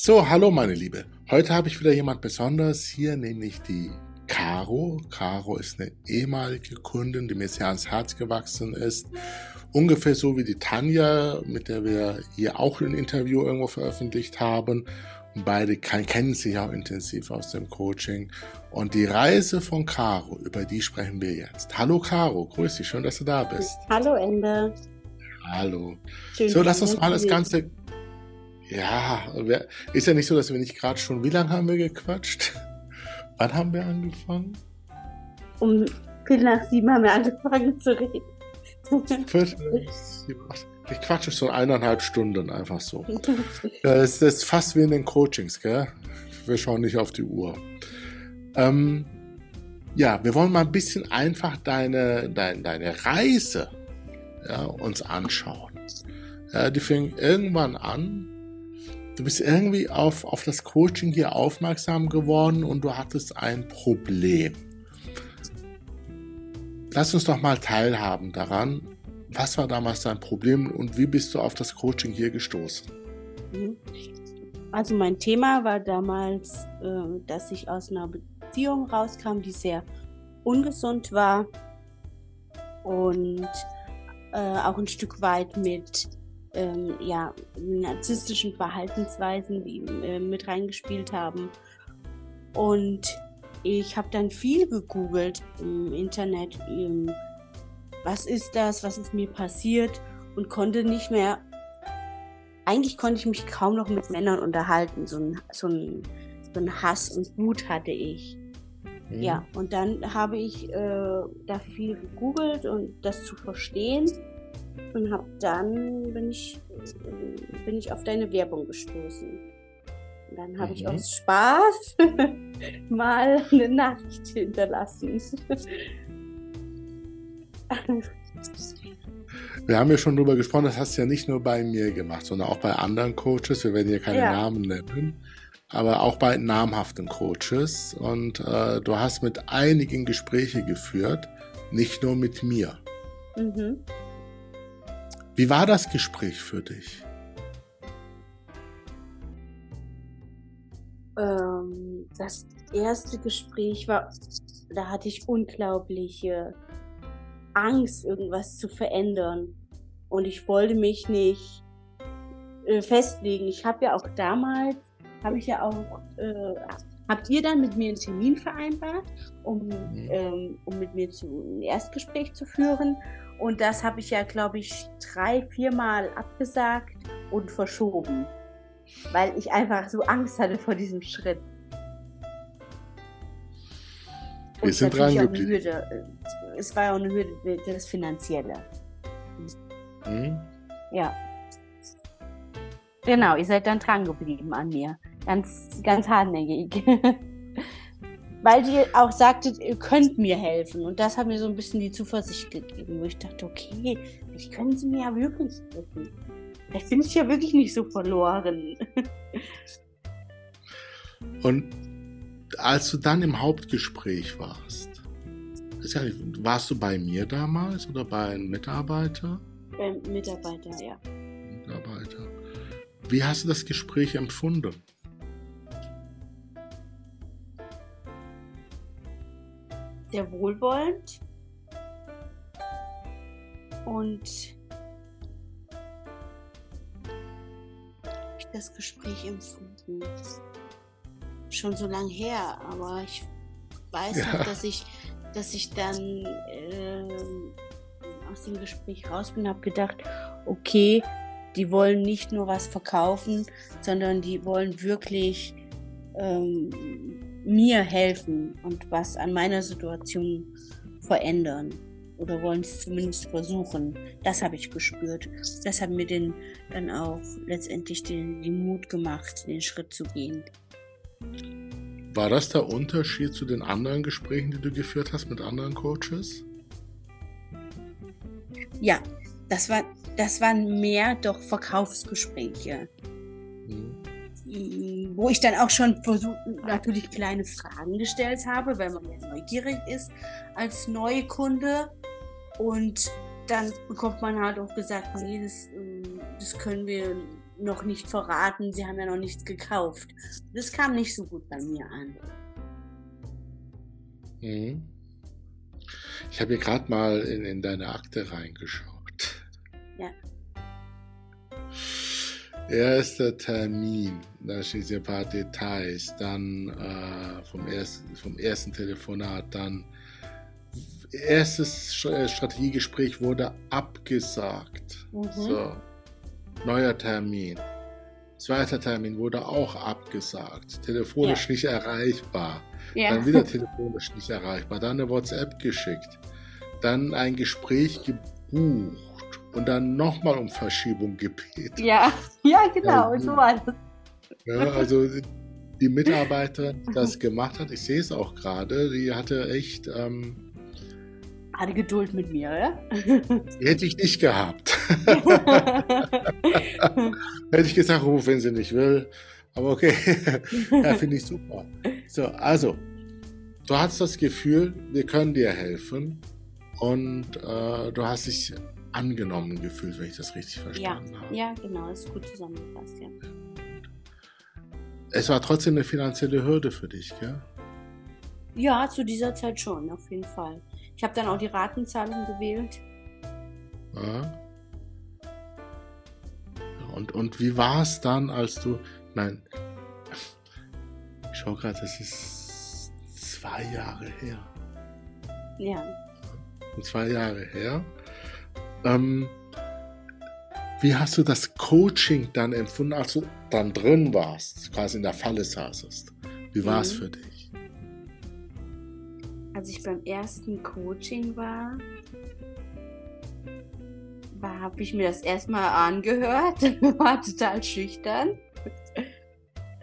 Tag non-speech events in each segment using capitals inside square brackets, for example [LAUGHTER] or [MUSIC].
So, hallo meine Liebe. Heute habe ich wieder jemand Besonderes hier, nämlich die Caro. Caro ist eine ehemalige Kundin, die mir sehr ans Herz gewachsen ist. Ungefähr so wie die Tanja, mit der wir hier auch ein Interview irgendwo veröffentlicht haben. Und beide kennen sich auch intensiv aus dem Coaching. Und die Reise von Caro, über die sprechen wir jetzt. Hallo Caro, grüß dich, schön, dass du da bist. Hallo Ende. Hallo. Schön, so, lass uns mal das Ganze ja, ist ja nicht so, dass wir nicht gerade schon. Wie lange haben wir gequatscht? Wann haben wir angefangen? Um Viertel nach sieben haben wir angefangen zu reden. Ich quatsche so eineinhalb Stunden einfach so. [LAUGHS] Das ist fast wie in den Coachings, gell? Wir schauen nicht auf die Uhr. Ähm, ja, wir wollen mal ein bisschen einfach deine, deine, deine Reise ja, uns anschauen. Ja, die fing irgendwann an du bist irgendwie auf, auf das Coaching hier aufmerksam geworden und du hattest ein Problem. Lass uns doch mal teilhaben daran. Was war damals dein Problem und wie bist du auf das Coaching hier gestoßen? Mhm. Also mein Thema war damals, äh, dass ich aus einer Beziehung rauskam, die sehr ungesund war und äh, auch ein Stück weit mit ähm, ja, narzisstischen Verhaltensweisen die, äh, mit reingespielt haben. Und ich habe dann viel gegoogelt im Internet, ähm, was ist das, was ist mir passiert und konnte nicht mehr, eigentlich konnte ich mich kaum noch mit Männern unterhalten. So ein, so ein, so ein Hass und Wut hatte ich. Mhm. Ja, und dann habe ich äh, da viel gegoogelt und das zu verstehen und hab dann bin ich, bin ich auf deine Werbung gestoßen. Und dann habe mhm. ich aus Spaß [LAUGHS] mal eine Nachricht hinterlassen. Wir haben ja schon darüber gesprochen, das hast du ja nicht nur bei mir gemacht, sondern auch bei anderen Coaches. Wir werden hier keine ja. Namen nennen, aber auch bei namhaften Coaches. Und äh, du hast mit einigen Gespräche geführt, nicht nur mit mir. Mhm. Wie war das Gespräch für dich? Ähm, das erste Gespräch war, da hatte ich unglaubliche Angst, irgendwas zu verändern. Und ich wollte mich nicht äh, festlegen. Ich habe ja auch damals, habe ich ja auch, äh, habt ihr dann mit mir einen Termin vereinbart, um, mhm. ähm, um mit mir zu, ein Erstgespräch zu führen. Und das habe ich ja, glaube ich, drei, viermal abgesagt und verschoben, weil ich einfach so Angst hatte vor diesem Schritt. Wir sind dran geblieben. Es war ja auch eine Hürde, das Finanzielle. Mhm. Ja. Genau, ihr seid dann dran geblieben an mir. Ganz, ganz hartnäckig. [LAUGHS] weil die auch sagte, ihr könnt mir helfen. Und das hat mir so ein bisschen die Zuversicht gegeben, wo ich dachte, okay, vielleicht können sie mir ja wirklich helfen. Vielleicht bin ich ja wirklich nicht so verloren. [LAUGHS] Und als du dann im Hauptgespräch warst, warst du bei mir damals oder bei einem Mitarbeiter? Beim Mitarbeiter, ja. Mitarbeiter. Wie hast du das Gespräch empfunden? Sehr wohlwollend und das Gespräch empfunden. Schon so lange her, aber ich weiß ja. noch, dass ich, dass ich dann äh, aus dem Gespräch raus bin, habe gedacht, okay, die wollen nicht nur was verkaufen, sondern die wollen wirklich ähm, mir helfen und was an meiner Situation verändern oder wollen es zumindest versuchen. Das habe ich gespürt. Das hat mir den, dann auch letztendlich den, den Mut gemacht, den Schritt zu gehen. War das der Unterschied zu den anderen Gesprächen, die du geführt hast mit anderen Coaches? Ja, das, war, das waren mehr doch Verkaufsgespräche. Hm wo ich dann auch schon versucht, natürlich kleine Fragen gestellt habe, weil man ja neugierig ist als Neukunde. Und dann bekommt man halt auch gesagt, nee, das, ähm, das können wir noch nicht verraten, sie haben ja noch nichts gekauft. Das kam nicht so gut bei mir an. Mhm. Ich habe hier gerade mal in, in deine Akte reingeschaut. Ja. Erster Termin, da stehen hier ein paar Details, dann äh, vom, ersten, vom ersten Telefonat, dann erstes äh, Strategiegespräch wurde abgesagt. Mhm. So, neuer Termin. Zweiter Termin wurde auch abgesagt. Telefonisch ja. nicht erreichbar. Ja. Dann wieder telefonisch nicht erreichbar. Dann eine WhatsApp geschickt. Dann ein Gespräch gebucht und dann nochmal um Verschiebung gebeten. Ja, [LAUGHS] ja, genau, ja, so war das. Ja, also die Mitarbeiterin, die das gemacht hat, ich sehe es auch gerade, die hatte echt. Ähm, hatte Geduld mit mir, ja? Die hätte ich nicht gehabt. [LAUGHS] hätte ich gesagt, ruf, wenn sie nicht will. Aber okay, [LAUGHS] ja, finde ich super. So, also, du hast das Gefühl, wir können dir helfen und äh, du hast dich angenommen gefühlt, wenn ich das richtig verstanden ja, habe. Ja, genau, das ist gut zusammengefasst, ja. Es war trotzdem eine finanzielle Hürde für dich, gell? Ja, zu dieser Zeit schon, auf jeden Fall. Ich habe dann auch die Ratenzahlung gewählt. Ja. Und, und wie war es dann, als du. Nein, ich schau gerade, das ist zwei Jahre her. Ja. Zwei Jahre her. Ähm, wie hast du das Coaching dann empfunden, als du dann drin warst, quasi in der Falle saßest? Wie war es mhm. für dich? Als ich beim ersten Coaching war, war habe ich mir das erstmal angehört, [LAUGHS] war total schüchtern.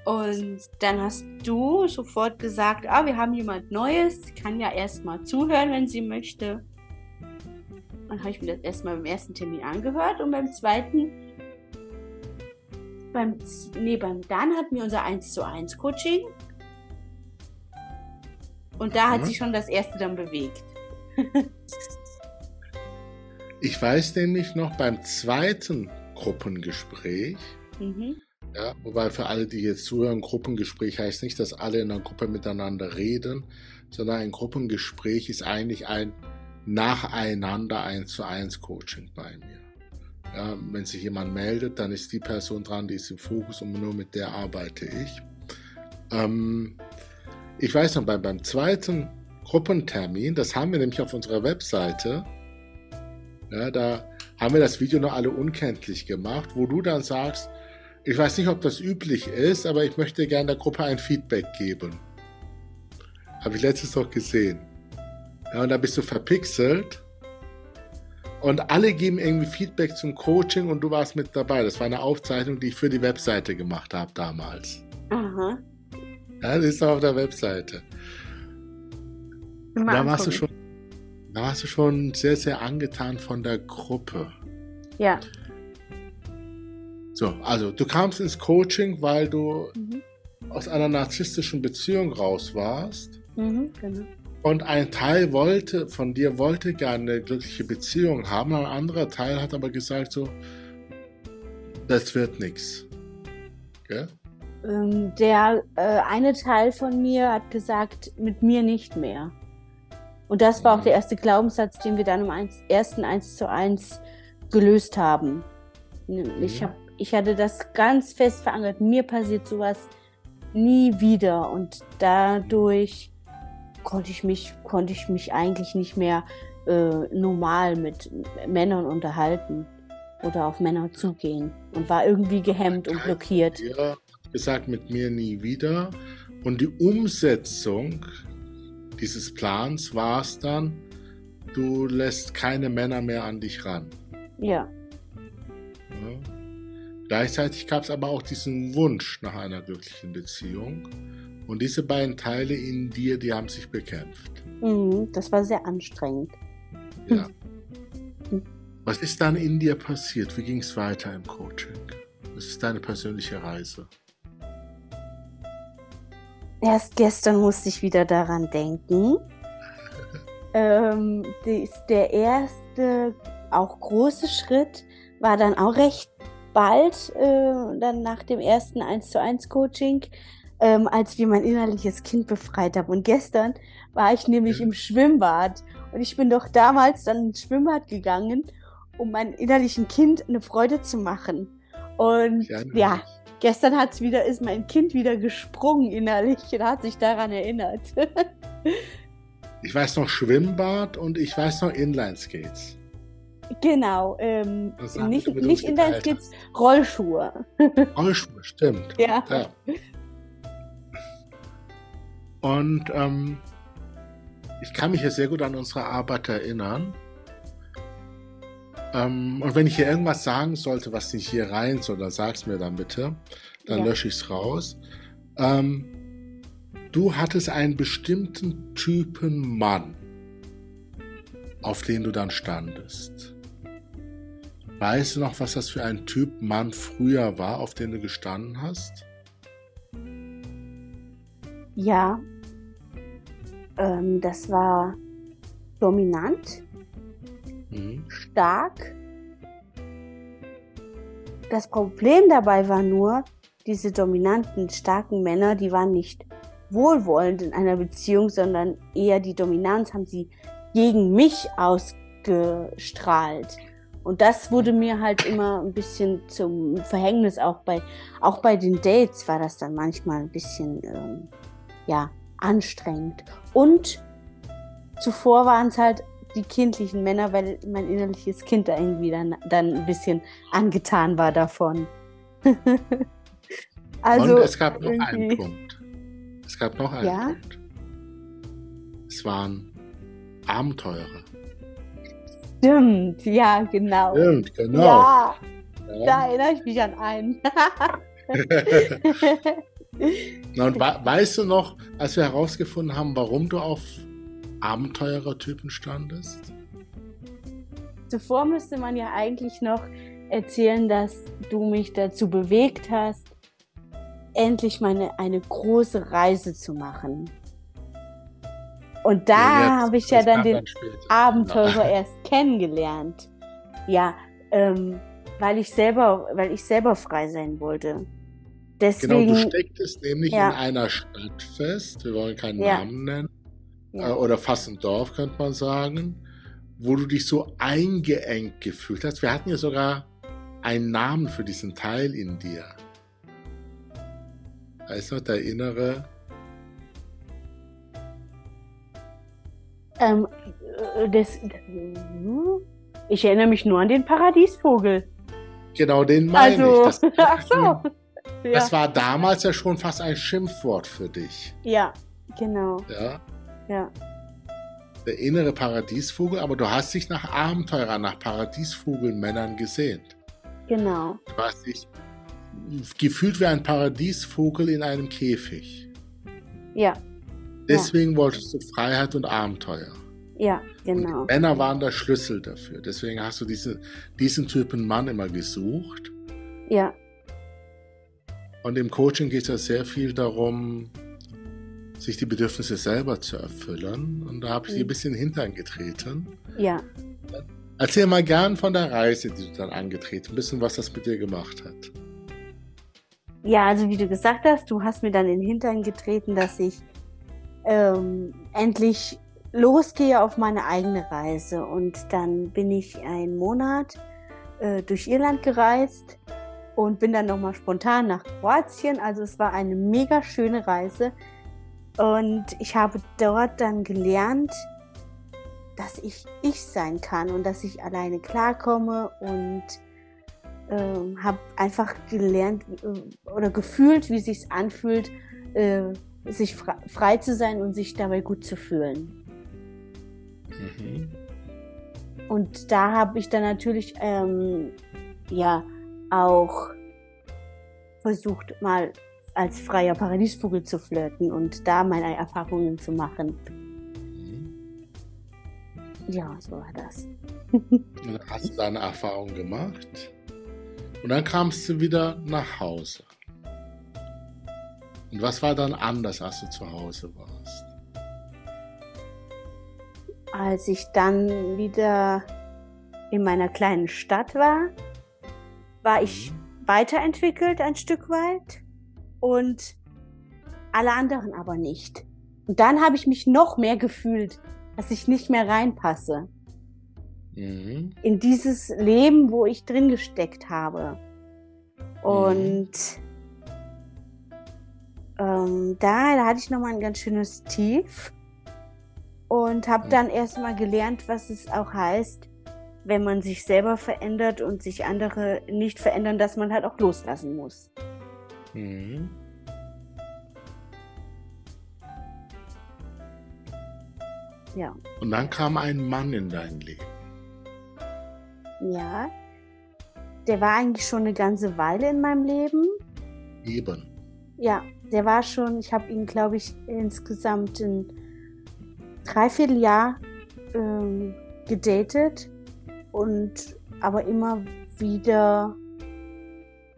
Und dann hast du sofort gesagt, ah, wir haben jemand Neues, kann ja erstmal zuhören, wenn sie möchte. Dann habe ich mir das erstmal beim ersten Termin angehört und beim zweiten, beim, nee, beim dann hatten wir unser 1 zu 1 Coaching. Und da hat mhm. sich schon das erste dann bewegt. [LAUGHS] ich weiß nämlich noch beim zweiten Gruppengespräch, mhm. ja, wobei für alle, die jetzt zuhören, Gruppengespräch heißt nicht, dass alle in einer Gruppe miteinander reden, sondern ein Gruppengespräch ist eigentlich ein nacheinander eins zu eins Coaching bei mir. Ja, wenn sich jemand meldet, dann ist die Person dran, die ist im Fokus und nur mit der arbeite ich. Ähm, ich weiß noch, beim, beim zweiten Gruppentermin, das haben wir nämlich auf unserer Webseite, ja, da haben wir das Video noch alle unkenntlich gemacht, wo du dann sagst, ich weiß nicht, ob das üblich ist, aber ich möchte gerne der Gruppe ein Feedback geben. Habe ich letztes noch gesehen. Ja, und da bist du verpixelt. Und alle geben irgendwie Feedback zum Coaching und du warst mit dabei. Das war eine Aufzeichnung, die ich für die Webseite gemacht habe damals. Aha. Ja, das ist auf der Webseite. da warst du schon, da warst du schon sehr, sehr angetan von der Gruppe. Ja. So, also du kamst ins Coaching, weil du mhm. aus einer narzisstischen Beziehung raus warst. Mhm, genau. Und ein Teil wollte, von dir wollte gerne eine glückliche Beziehung haben, ein anderer Teil hat aber gesagt so, das wird nichts. Ähm, der äh, eine Teil von mir hat gesagt, mit mir nicht mehr. Und das war auch der erste Glaubenssatz, den wir dann im eins, ersten 1 zu 1 gelöst haben. Ich, hab, ich hatte das ganz fest verankert. Mir passiert sowas nie wieder. Und dadurch konnte ich mich, konnte ich mich eigentlich nicht mehr äh, normal mit Männern unterhalten oder auf Männer zugehen und war irgendwie gehemmt und blockiert. Ja, gesagt, mit mir nie wieder. Und die Umsetzung dieses Plans war es dann, du lässt keine Männer mehr an dich ran. Ja. ja. Gleichzeitig gab es aber auch diesen Wunsch nach einer glücklichen Beziehung. Und diese beiden Teile in dir, die haben sich bekämpft. Mhm, das war sehr anstrengend. Ja. Was ist dann in dir passiert? Wie ging es weiter im Coaching? Was ist deine persönliche Reise? Erst gestern musste ich wieder daran denken. [LAUGHS] ähm, der erste, auch große Schritt war dann auch recht bald, äh, dann nach dem ersten 1 zu 1 Coaching, ähm, als wir mein innerliches Kind befreit haben. Und gestern war ich nämlich im Schwimmbad. Und ich bin doch damals dann ins Schwimmbad gegangen, um meinem innerlichen Kind eine Freude zu machen. Und ja, ja gestern hat's wieder, ist mein Kind wieder gesprungen innerlich und hat sich daran erinnert. [LAUGHS] ich weiß noch Schwimmbad und ich weiß noch Inline-Skates. Genau, ähm, nicht, nicht Inline-Skates, Rollschuhe. [LAUGHS] Rollschuhe, stimmt. Ja. ja. Und ähm, ich kann mich ja sehr gut an unsere Arbeit erinnern. Ähm, und wenn ich hier irgendwas sagen sollte, was nicht hier rein soll, dann sag's mir dann bitte. Dann ja. lösche ich's raus. Ähm, du hattest einen bestimmten Typen Mann, auf den du dann standest. Weißt du noch, was das für ein Typ Mann früher war, auf den du gestanden hast? Ja, ähm, das war dominant, mhm. stark. Das Problem dabei war nur, diese dominanten, starken Männer, die waren nicht wohlwollend in einer Beziehung, sondern eher die Dominanz haben sie gegen mich ausgestrahlt. Und das wurde mir halt immer ein bisschen zum Verhängnis, auch bei, auch bei den Dates war das dann manchmal ein bisschen, ähm, ja, anstrengend. Und zuvor waren es halt die kindlichen Männer, weil mein innerliches Kind da irgendwie dann, dann ein bisschen angetan war davon. [LAUGHS] also, Und es gab noch einen Punkt. Es gab noch einen ja? Punkt. Es waren Abenteurer. Stimmt, ja, genau. Stimmt, genau. Ja, ja. da erinnere ich mich an einen. [LAUGHS] [LAUGHS] Na, und weißt du noch, als wir herausgefunden haben, warum du auf Abenteurertypen standest? Zuvor müsste man ja eigentlich noch erzählen, dass du mich dazu bewegt hast, endlich meine eine große Reise zu machen. Und da habe ich ja dann den Abenteurer [LAUGHS] erst kennengelernt. Ja, ähm, weil ich selber, weil ich selber frei sein wollte. Deswegen, genau, du stecktest nämlich ja. in einer Stadt fest, wir wollen keinen ja. Namen nennen, ja. äh, oder fast ein Dorf, könnte man sagen, wo du dich so eingeengt gefühlt hast. Wir hatten ja sogar einen Namen für diesen Teil in dir. Weißt du, der innere. Ähm, äh, das, ich erinnere mich nur an den Paradiesvogel. Genau, den meine also, ich. Das, [LAUGHS] ach so. Das war damals ja schon fast ein Schimpfwort für dich. Ja, genau. Ja. Ja. Der innere Paradiesvogel, aber du hast dich nach Abenteurer, nach Paradiesvogelmännern gesehnt. Genau. Du hast dich gefühlt wie ein Paradiesvogel in einem Käfig. Ja. Deswegen ja. wolltest du Freiheit und Abenteuer. Ja, genau. Und Männer waren der Schlüssel dafür. Deswegen hast du diese, diesen Typen Mann immer gesucht. Ja. Und im Coaching geht es ja sehr viel darum, sich die Bedürfnisse selber zu erfüllen. Und da habe ich mhm. ein bisschen hintern getreten. Ja. Erzähl mal gern von der Reise, die du dann angetreten bist und was das mit dir gemacht hat. Ja, also wie du gesagt hast, du hast mir dann in den Hintern getreten, dass ich ähm, endlich losgehe auf meine eigene Reise. Und dann bin ich einen Monat äh, durch Irland gereist und bin dann nochmal spontan nach Kroatien. Also es war eine mega schöne Reise. Und ich habe dort dann gelernt, dass ich ich sein kann und dass ich alleine klarkomme und äh, habe einfach gelernt äh, oder gefühlt, wie es sich anfühlt, äh, sich frei zu sein und sich dabei gut zu fühlen. Mhm. Und da habe ich dann natürlich ähm, ja auch versucht, mal als freier Paradiesvogel zu flirten und da meine Erfahrungen zu machen. Mhm. Ja, so war das. dann hast du deine Erfahrung gemacht und dann kamst du wieder nach Hause. Und was war dann anders, als du zu Hause warst? Als ich dann wieder in meiner kleinen Stadt war, war ich mhm weiterentwickelt ein Stück weit und alle anderen aber nicht. Und dann habe ich mich noch mehr gefühlt, dass ich nicht mehr reinpasse. Mhm. In dieses Leben, wo ich drin gesteckt habe. Und mhm. ähm, da, da hatte ich nochmal ein ganz schönes Tief und habe dann erstmal gelernt, was es auch heißt, wenn man sich selber verändert und sich andere nicht verändern, dass man halt auch loslassen muss. Mhm. Ja. Und dann kam ein Mann in dein Leben. Ja. Der war eigentlich schon eine ganze Weile in meinem Leben. Eben. Ja, der war schon, ich habe ihn, glaube ich, insgesamt ein Dreivierteljahr ähm, gedatet und aber immer wieder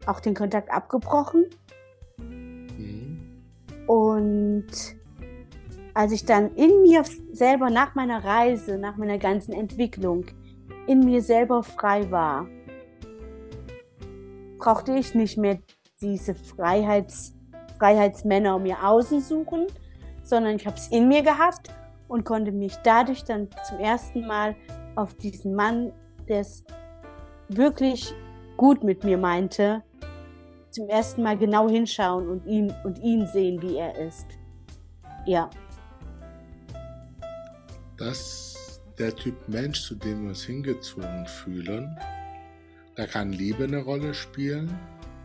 auch den Kontakt abgebrochen. Mhm. Und als ich dann in mir selber nach meiner Reise, nach meiner ganzen Entwicklung, in mir selber frei war, brauchte ich nicht mehr diese Freiheits, Freiheitsmänner mir außen suchen, sondern ich habe es in mir gehabt und konnte mich dadurch dann zum ersten Mal auf diesen Mann der es wirklich gut mit mir meinte, zum ersten Mal genau hinschauen und ihn und ihn sehen, wie er ist. Ja. Das der Typ Mensch, zu dem wir uns hingezogen fühlen, da kann Liebe eine Rolle spielen,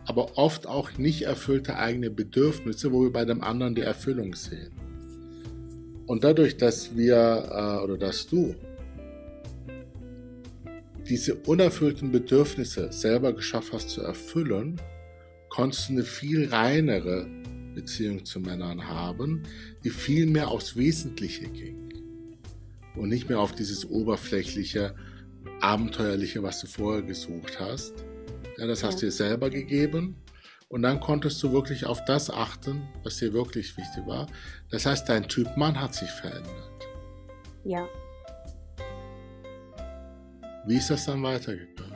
aber oft auch nicht erfüllte eigene Bedürfnisse, wo wir bei dem anderen die Erfüllung sehen. Und dadurch, dass wir äh, oder dass du diese unerfüllten Bedürfnisse selber geschafft hast zu erfüllen, konntest du eine viel reinere Beziehung zu Männern haben, die viel mehr aufs Wesentliche ging. Und nicht mehr auf dieses oberflächliche, abenteuerliche, was du vorher gesucht hast. Ja, das hast ja. dir selber gegeben. Und dann konntest du wirklich auf das achten, was dir wirklich wichtig war. Das heißt, dein Typ Mann hat sich verändert. Ja, wie ist das dann weitergegangen?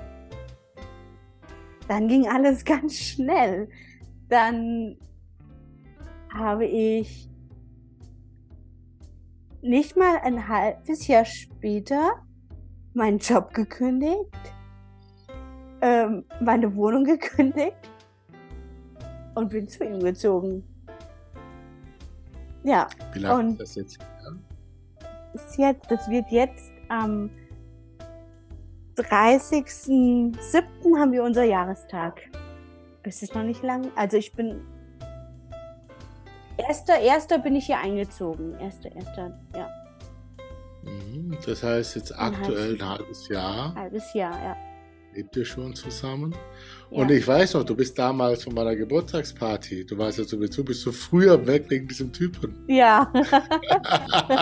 Dann ging alles [LAUGHS] ganz schnell. Dann habe ich nicht mal ein halbes Jahr später meinen Job gekündigt, ähm, meine Wohnung [LAUGHS] gekündigt und bin zu ihm gezogen. Ja. Wie lange ist das jetzt? Ist jetzt, das wird jetzt am ähm, 30.07. haben wir unser Jahrestag. Es ist noch nicht lang. Also ich bin. Erster, erster bin ich hier eingezogen. Erster, erster, ja. Mhm, das heißt jetzt aktuell ein halbes Jahr. Halbes Jahr, ja lebt ihr schon zusammen? Ja. Und ich weiß noch, du bist damals von meiner Geburtstagsparty. Du warst ja sowieso, bist du früher weg wegen diesem Typen. Ja.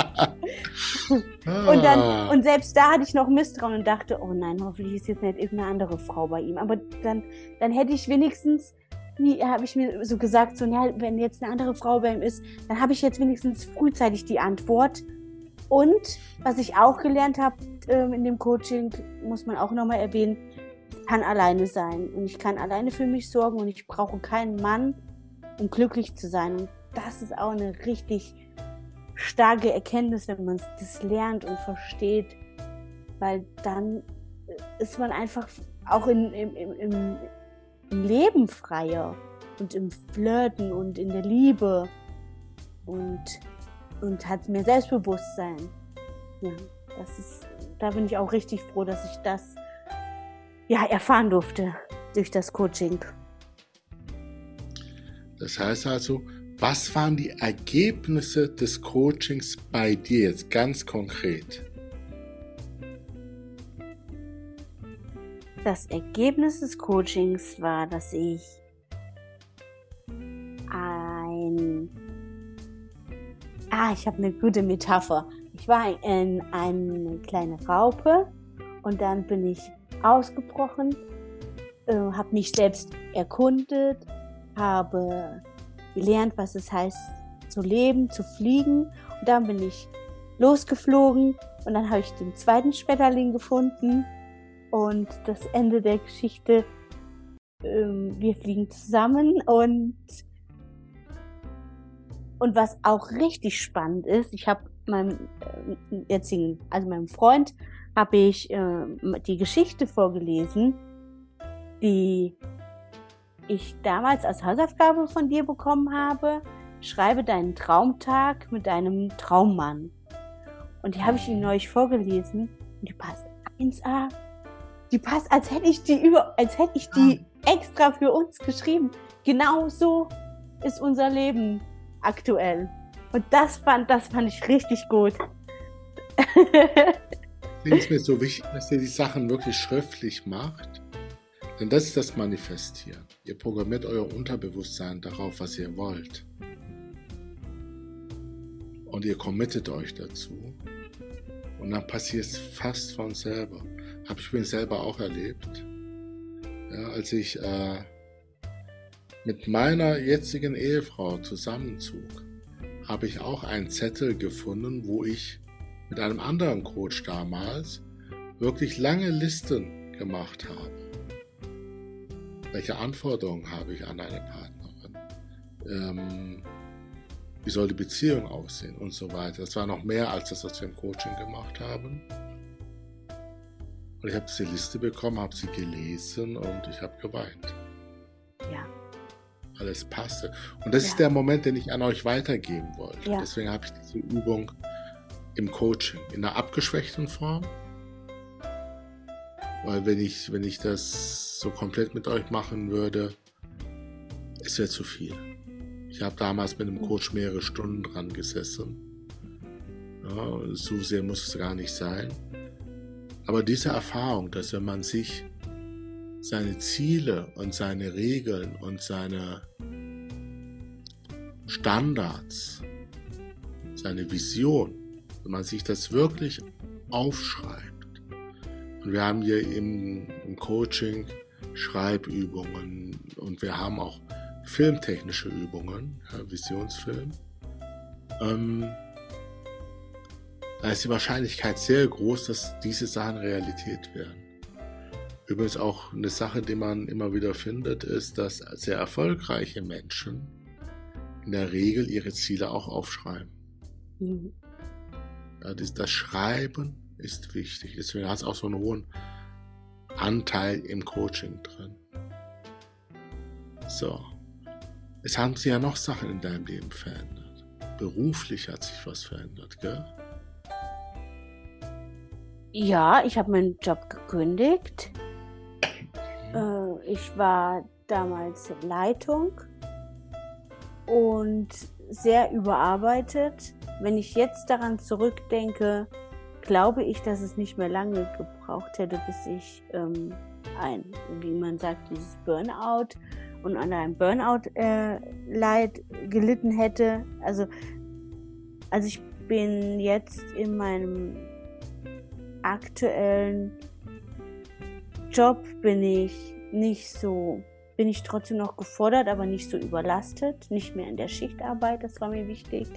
ah. [LAUGHS] und, dann, und selbst da hatte ich noch Misstrauen und dachte, oh nein, hoffentlich ist jetzt nicht irgendeine andere Frau bei ihm. Aber dann, dann hätte ich wenigstens habe ich mir so gesagt, so, ja, wenn jetzt eine andere Frau bei ihm ist, dann habe ich jetzt wenigstens frühzeitig die Antwort. Und was ich auch gelernt habe äh, in dem Coaching, muss man auch nochmal erwähnen, kann alleine sein und ich kann alleine für mich sorgen und ich brauche keinen Mann, um glücklich zu sein. Und das ist auch eine richtig starke Erkenntnis, wenn man das lernt und versteht, weil dann ist man einfach auch in, im, im, im, Leben freier und im Flirten und in der Liebe und, und hat mehr Selbstbewusstsein. Ja, das ist, da bin ich auch richtig froh, dass ich das ja, erfahren durfte durch das Coaching. Das heißt also, was waren die Ergebnisse des Coachings bei dir jetzt ganz konkret? Das Ergebnis des Coachings war, dass ich ein... Ah, ich habe eine gute Metapher. Ich war ein, eine kleine Raupe und dann bin ich ausgebrochen, äh, habe mich selbst erkundet, habe gelernt, was es heißt zu leben, zu fliegen. Und dann bin ich losgeflogen und dann habe ich den zweiten Schmetterling gefunden. Und das Ende der Geschichte ähm, wir fliegen zusammen und und was auch richtig spannend ist, ich habe meinem äh, jetzigen, also meinem Freund, habe ich äh, die Geschichte vorgelesen, die ich damals als Hausaufgabe von dir bekommen habe. Schreibe deinen Traumtag mit deinem Traummann. Und die habe ich ihm neulich vorgelesen und die passt 1A. Die passt, als hätte ich die über, als hätte ich die extra für uns geschrieben. Genau so ist unser Leben aktuell. Und das fand, das fand ich richtig gut. [LAUGHS] Finde es mir so wichtig, dass ihr die Sachen wirklich schriftlich macht. Denn das ist das Manifestieren. Ihr programmiert euer Unterbewusstsein darauf, was ihr wollt. Und ihr committet euch dazu. Und dann passiert es fast von selber. Habe ich mir selber auch erlebt. Ja, als ich äh, mit meiner jetzigen Ehefrau zusammenzog, habe ich auch einen Zettel gefunden, wo ich mit einem anderen Coach damals wirklich lange Listen gemacht habe. Welche Anforderungen habe ich an eine Partnerin? Ähm, wie soll die Beziehung aussehen und so weiter. Das war noch mehr als das, was wir im Coaching gemacht haben. Und ich habe diese Liste bekommen, habe sie gelesen und ich habe geweint. Ja. Alles passte. Und das ja. ist der Moment, den ich an euch weitergeben wollte. Ja. Deswegen habe ich diese Übung im Coaching in einer abgeschwächten Form. Weil wenn ich, wenn ich das so komplett mit euch machen würde, es wäre zu viel. Ich habe damals mit einem Coach mehrere Stunden dran gesessen. Ja, so sehr muss es gar nicht sein. Aber diese Erfahrung, dass wenn man sich seine Ziele und seine Regeln und seine Standards, seine Vision, wenn man sich das wirklich aufschreibt. Und wir haben hier im, im Coaching Schreibübungen und wir haben auch filmtechnische Übungen, ja, Visionsfilm. Ähm, da ist die Wahrscheinlichkeit sehr groß, dass diese Sachen Realität werden. Übrigens auch eine Sache, die man immer wieder findet, ist, dass sehr erfolgreiche Menschen in der Regel ihre Ziele auch aufschreiben. Mhm. Das, Schreiben ist wichtig. Deswegen hat es auch so einen hohen Anteil im Coaching drin. So. Es haben sich ja noch Sachen in deinem Leben verändert. Beruflich hat sich was verändert, gell? Ja, ich habe meinen Job gekündigt. Äh, ich war damals Leitung und sehr überarbeitet. Wenn ich jetzt daran zurückdenke, glaube ich, dass es nicht mehr lange gebraucht hätte, bis ich ähm, ein, wie man sagt, dieses Burnout und an einem Burnout äh, gelitten hätte. Also, also ich bin jetzt in meinem aktuellen Job bin ich nicht so, bin ich trotzdem noch gefordert, aber nicht so überlastet, nicht mehr in der Schichtarbeit, das war mir wichtig.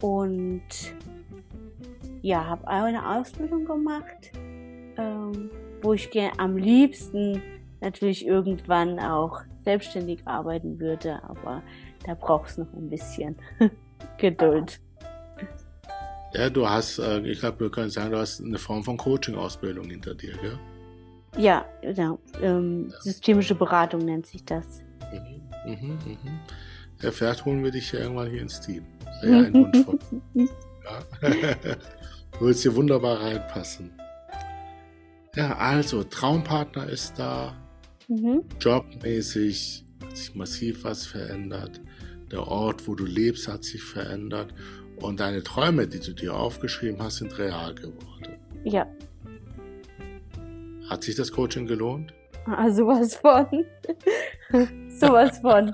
Und ja, habe eine Ausbildung gemacht, ähm, wo ich am liebsten natürlich irgendwann auch selbstständig arbeiten würde, aber da braucht es noch ein bisschen [LAUGHS] Geduld. Ja, du hast, äh, ich glaube, wir können sagen, du hast eine Form von Coaching-Ausbildung hinter dir, gell? Ja, ja, ähm, systemische Beratung nennt sich das. Mhm, mhm, mhm. Ja, vielleicht holen wir dich ja irgendwann hier ins Team. Ja, [LAUGHS] ein Wunsch von. ja. [LAUGHS] du würdest hier wunderbar reinpassen. Ja, also, Traumpartner ist da. Mhm. Jobmäßig hat sich massiv was verändert. Der Ort, wo du lebst, hat sich verändert. Und deine Träume, die du dir aufgeschrieben hast, sind real geworden. Ja. Hat sich das Coaching gelohnt? Ah, sowas von. [LAUGHS] sowas von.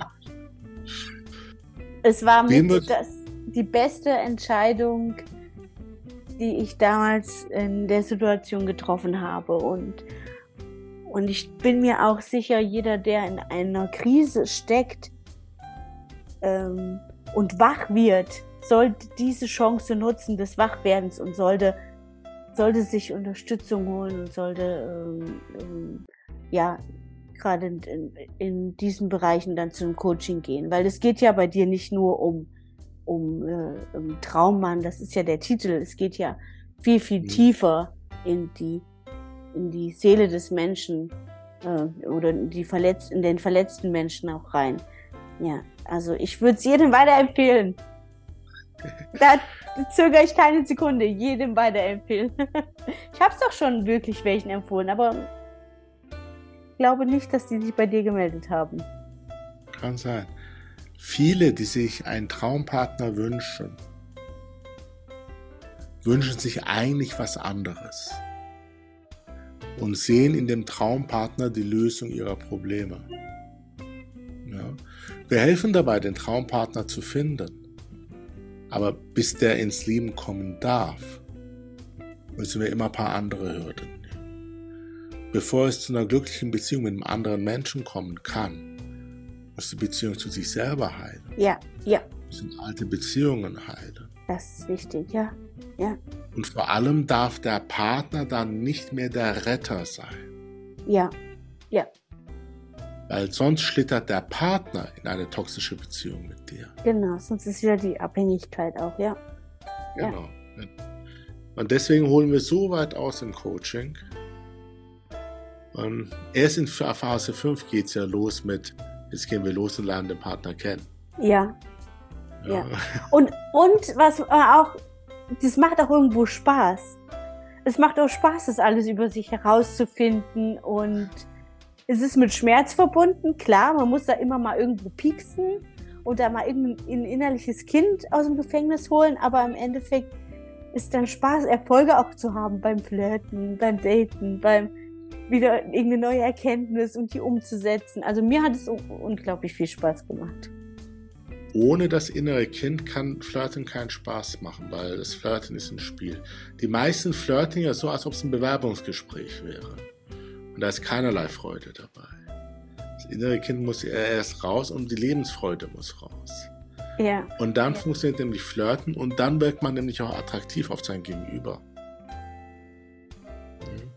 Es war mit das, die beste Entscheidung, die ich damals in der Situation getroffen habe. Und, und ich bin mir auch sicher, jeder, der in einer Krise steckt ähm, und wach wird, sollte diese Chance nutzen des Wachwerdens und sollte, sollte sich Unterstützung holen und sollte ähm, ähm, ja, gerade in, in, in, diesen Bereichen dann zum Coaching gehen, weil es geht ja bei dir nicht nur um, um, äh, um Traummann, das ist ja der Titel, es geht ja viel, viel mhm. tiefer in die, in die Seele des Menschen äh, oder die verletzt, in den verletzten Menschen auch rein. Ja, also ich würde es jedem weiterempfehlen. Da zögere ich keine Sekunde, jedem weiterempfehlen. [LAUGHS] Ich habe es doch schon wirklich welchen empfohlen, aber glaube nicht, dass die sich bei dir gemeldet haben. Kann sein. Viele, die sich einen Traumpartner wünschen, wünschen sich eigentlich was anderes und sehen in dem Traumpartner die Lösung ihrer Probleme. Ja. Wir helfen dabei, den Traumpartner zu finden. Aber bis der ins Leben kommen darf, müssen wir immer ein paar andere Hürden nehmen. Bevor es zu einer glücklichen Beziehung mit einem anderen Menschen kommen kann, muss die Beziehung zu sich selber heilen. Ja, ja. Müssen alte Beziehungen heilen. Das ist wichtig, ja, ja. Und vor allem darf der Partner dann nicht mehr der Retter sein. Ja, ja. Weil sonst schlittert der Partner in eine toxische Beziehung mit dir. Genau, sonst ist wieder die Abhängigkeit auch, ja. Genau. Ja. Und deswegen holen wir so weit aus im Coaching. Und erst in Phase 5 geht es ja los mit, jetzt gehen wir los und lernen den Partner kennen. Ja. Ja. ja. Und, und was auch, das macht auch irgendwo Spaß. Es macht auch Spaß, das alles über sich herauszufinden und es ist mit Schmerz verbunden, klar, man muss da immer mal irgendwo pieksen und da mal irgendein innerliches Kind aus dem Gefängnis holen, aber im Endeffekt ist dann Spaß, Erfolge auch zu haben beim Flirten, beim Daten, beim wieder irgendeine neue Erkenntnis und die umzusetzen. Also mir hat es unglaublich viel Spaß gemacht. Ohne das innere Kind kann Flirten keinen Spaß machen, weil das Flirten ist ein Spiel. Die meisten flirten ja so, als ob es ein Bewerbungsgespräch wäre. Und da ist keinerlei Freude dabei. Das innere Kind muss erst raus und die Lebensfreude muss raus. Ja. Und dann funktioniert nämlich Flirten und dann wirkt man nämlich auch attraktiv auf sein Gegenüber. Mhm.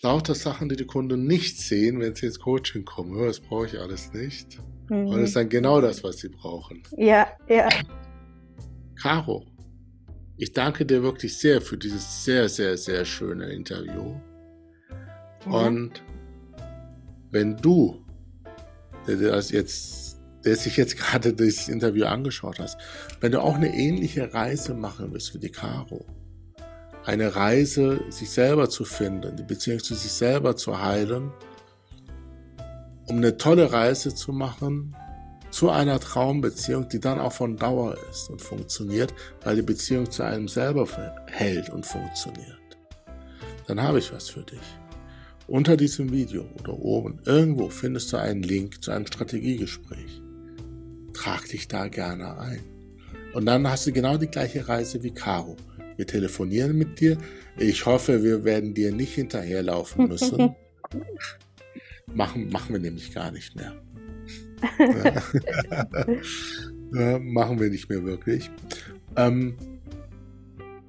Lauter Sachen, die die Kunden nicht sehen, wenn sie ins Coaching kommen. Das brauche ich alles nicht. Mhm. Und das ist dann genau das, was sie brauchen. Ja, ja. Caro, ich danke dir wirklich sehr für dieses sehr, sehr, sehr schöne Interview. Mhm. Und wenn du, der, das jetzt, der sich jetzt [LAUGHS] gerade das Interview angeschaut hast, wenn du auch eine ähnliche Reise machen willst wie die Caro, eine Reise, sich selber zu finden, die Beziehung zu sich selber zu heilen, um eine tolle Reise zu machen zu einer Traumbeziehung, die dann auch von Dauer ist und funktioniert, weil die Beziehung zu einem selber hält und funktioniert. Dann habe ich was für dich. Unter diesem Video oder oben irgendwo findest du einen Link zu einem Strategiegespräch. Trag dich da gerne ein. Und dann hast du genau die gleiche Reise wie Caro. Wir telefonieren mit dir. Ich hoffe, wir werden dir nicht hinterherlaufen müssen. [LAUGHS] machen, machen wir nämlich gar nicht mehr. [LAUGHS] [LAUGHS] ja, machen wir nicht mehr wirklich. Ähm,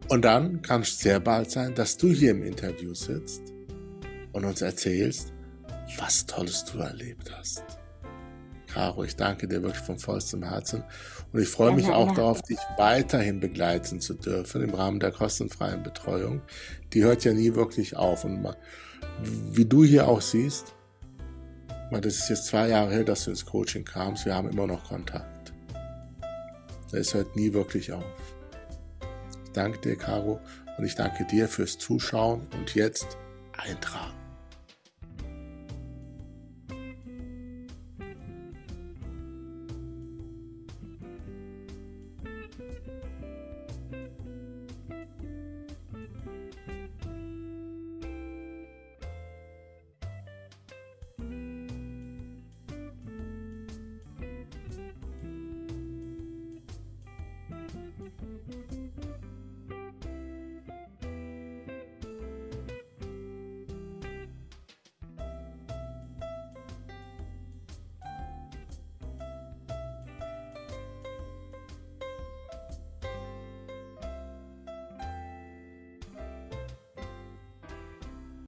und dann kann es sehr bald sein, dass du hier im Interview sitzt und uns erzählst, was Tolles du erlebt hast. Caro, ich danke dir wirklich von vollstem Herzen und ich freue mich auch darauf, dich weiterhin begleiten zu dürfen im Rahmen der kostenfreien Betreuung. Die hört ja nie wirklich auf und wie du hier auch siehst, das ist jetzt zwei Jahre her, dass du ins Coaching kamst, wir haben immer noch Kontakt. Es hört nie wirklich auf. Ich danke dir, Caro, und ich danke dir fürs Zuschauen und jetzt eintragen.